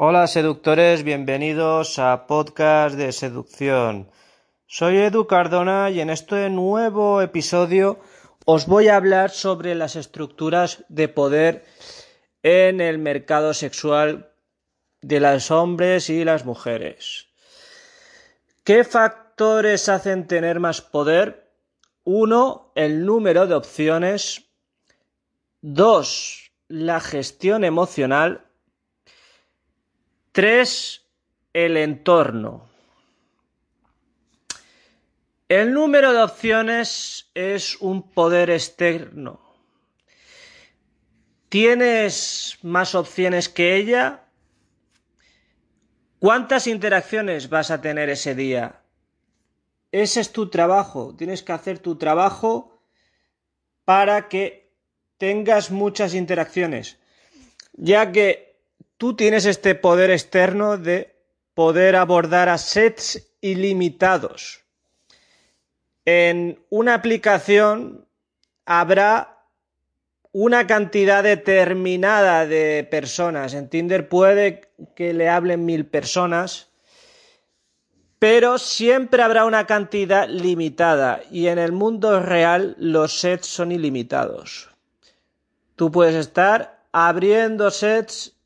Hola seductores, bienvenidos a Podcast de Seducción. Soy Edu Cardona y en este nuevo episodio os voy a hablar sobre las estructuras de poder en el mercado sexual de los hombres y las mujeres. ¿Qué factores hacen tener más poder? Uno, el número de opciones. Dos, la gestión emocional. Tres, el entorno. El número de opciones es un poder externo. ¿Tienes más opciones que ella? ¿Cuántas interacciones vas a tener ese día? Ese es tu trabajo. Tienes que hacer tu trabajo para que tengas muchas interacciones. Ya que tú tienes este poder externo de poder abordar a sets ilimitados. En una aplicación habrá una cantidad determinada de personas. En Tinder puede que le hablen mil personas, pero siempre habrá una cantidad limitada y en el mundo real los sets son ilimitados. Tú puedes estar abriendo sets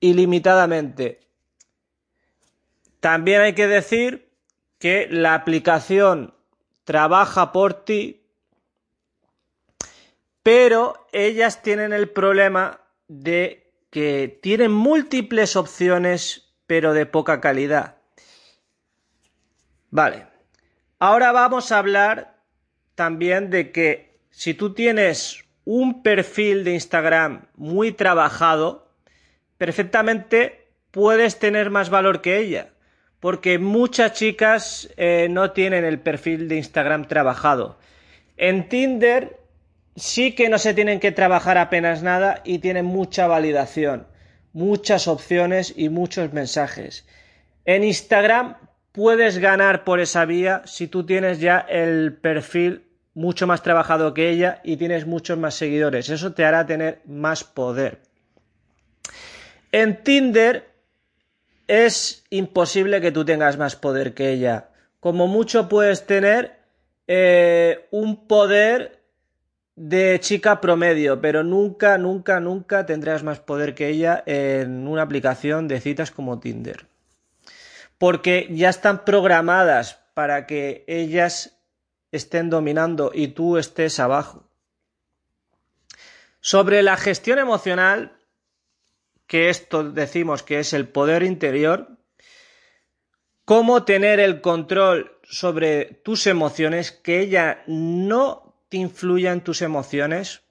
ilimitadamente. También hay que decir que la aplicación trabaja por ti pero ellas tienen el problema de que tienen múltiples opciones, pero de poca calidad. Vale. Ahora vamos a hablar también de que si tú tienes un perfil de Instagram muy trabajado, perfectamente puedes tener más valor que ella. Porque muchas chicas eh, no tienen el perfil de Instagram trabajado. En Tinder sí que no se tienen que trabajar apenas nada y tienen mucha validación, muchas opciones y muchos mensajes. En Instagram puedes ganar por esa vía si tú tienes ya el perfil mucho más trabajado que ella y tienes muchos más seguidores. Eso te hará tener más poder. En Tinder es imposible que tú tengas más poder que ella. Como mucho puedes tener eh, un poder de chica promedio, pero nunca, nunca, nunca tendrás más poder que ella en una aplicación de citas como Tinder. Porque ya están programadas para que ellas estén dominando y tú estés abajo. Sobre la gestión emocional, que esto decimos que es el poder interior, cómo tener el control sobre tus emociones, que ella no influya en tus emociones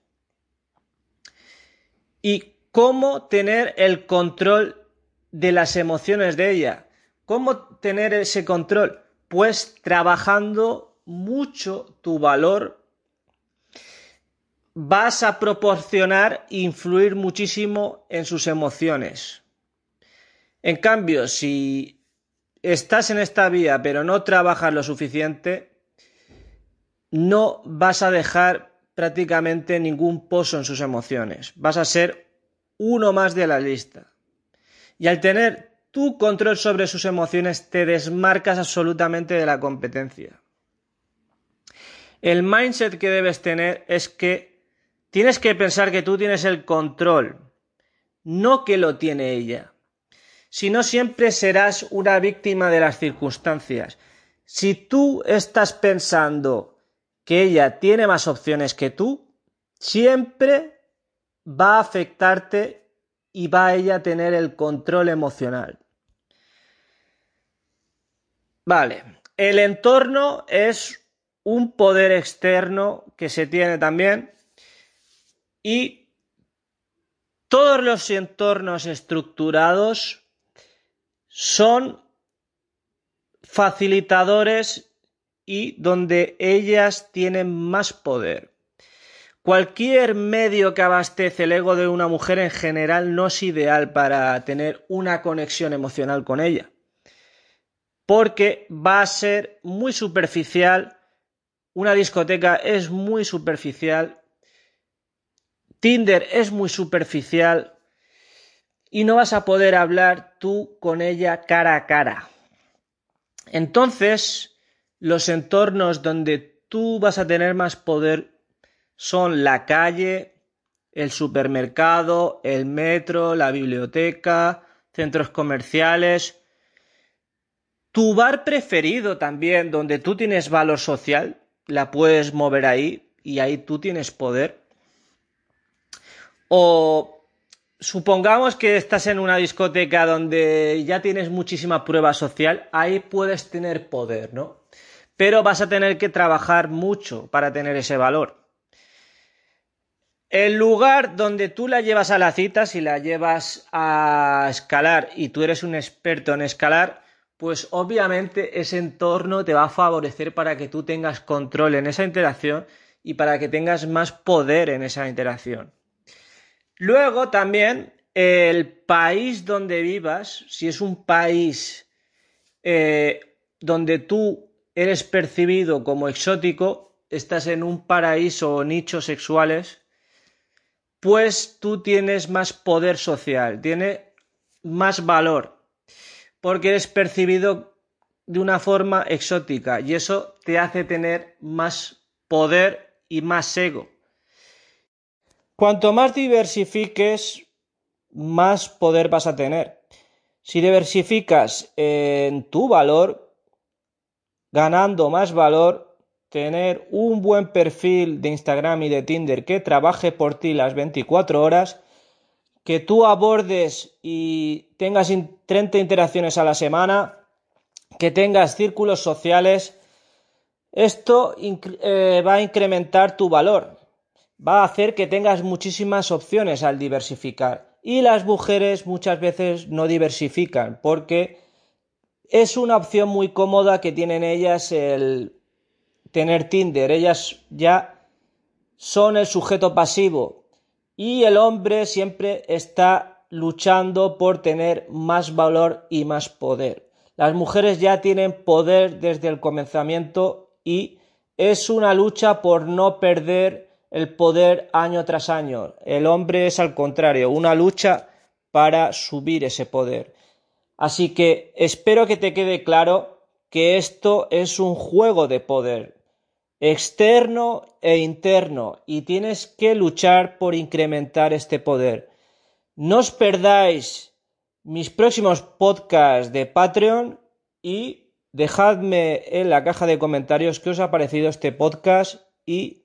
y cómo tener el control de las emociones de ella. ¿Cómo tener ese control? Pues trabajando mucho tu valor vas a proporcionar influir muchísimo en sus emociones. En cambio, si estás en esta vía pero no trabajas lo suficiente, no vas a dejar prácticamente ningún pozo en sus emociones. Vas a ser uno más de la lista. Y al tener tu control sobre sus emociones, te desmarcas absolutamente de la competencia. El mindset que debes tener es que tienes que pensar que tú tienes el control, no que lo tiene ella. Si no, siempre serás una víctima de las circunstancias. Si tú estás pensando que ella tiene más opciones que tú, siempre va a afectarte y va a ella tener el control emocional. Vale, el entorno es un poder externo que se tiene también y todos los entornos estructurados son facilitadores y donde ellas tienen más poder. Cualquier medio que abastece el ego de una mujer en general no es ideal para tener una conexión emocional con ella, porque va a ser muy superficial, una discoteca es muy superficial, Tinder es muy superficial, y no vas a poder hablar tú con ella cara a cara. Entonces, los entornos donde tú vas a tener más poder son la calle, el supermercado, el metro, la biblioteca, centros comerciales. Tu bar preferido también, donde tú tienes valor social, la puedes mover ahí y ahí tú tienes poder. O supongamos que estás en una discoteca donde ya tienes muchísima prueba social, ahí puedes tener poder, ¿no? Pero vas a tener que trabajar mucho para tener ese valor. El lugar donde tú la llevas a la cita, si la llevas a escalar y tú eres un experto en escalar, pues obviamente ese entorno te va a favorecer para que tú tengas control en esa interacción y para que tengas más poder en esa interacción. Luego también el país donde vivas, si es un país eh, donde tú eres percibido como exótico, estás en un paraíso o nichos sexuales, pues tú tienes más poder social, tiene más valor, porque eres percibido de una forma exótica y eso te hace tener más poder y más ego. Cuanto más diversifiques, más poder vas a tener. Si diversificas en tu valor, ganando más valor, tener un buen perfil de Instagram y de Tinder que trabaje por ti las 24 horas, que tú abordes y tengas 30 interacciones a la semana, que tengas círculos sociales, esto eh, va a incrementar tu valor, va a hacer que tengas muchísimas opciones al diversificar. Y las mujeres muchas veces no diversifican porque es una opción muy cómoda que tienen ellas el tener Tinder, ellas ya son el sujeto pasivo y el hombre siempre está luchando por tener más valor y más poder. Las mujeres ya tienen poder desde el comenzamiento y es una lucha por no perder el poder año tras año. El hombre es al contrario, una lucha para subir ese poder. Así que espero que te quede claro que esto es un juego de poder externo e interno y tienes que luchar por incrementar este poder. No os perdáis mis próximos podcasts de Patreon y dejadme en la caja de comentarios qué os ha parecido este podcast y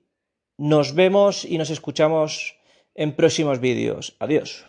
nos vemos y nos escuchamos en próximos vídeos. Adiós.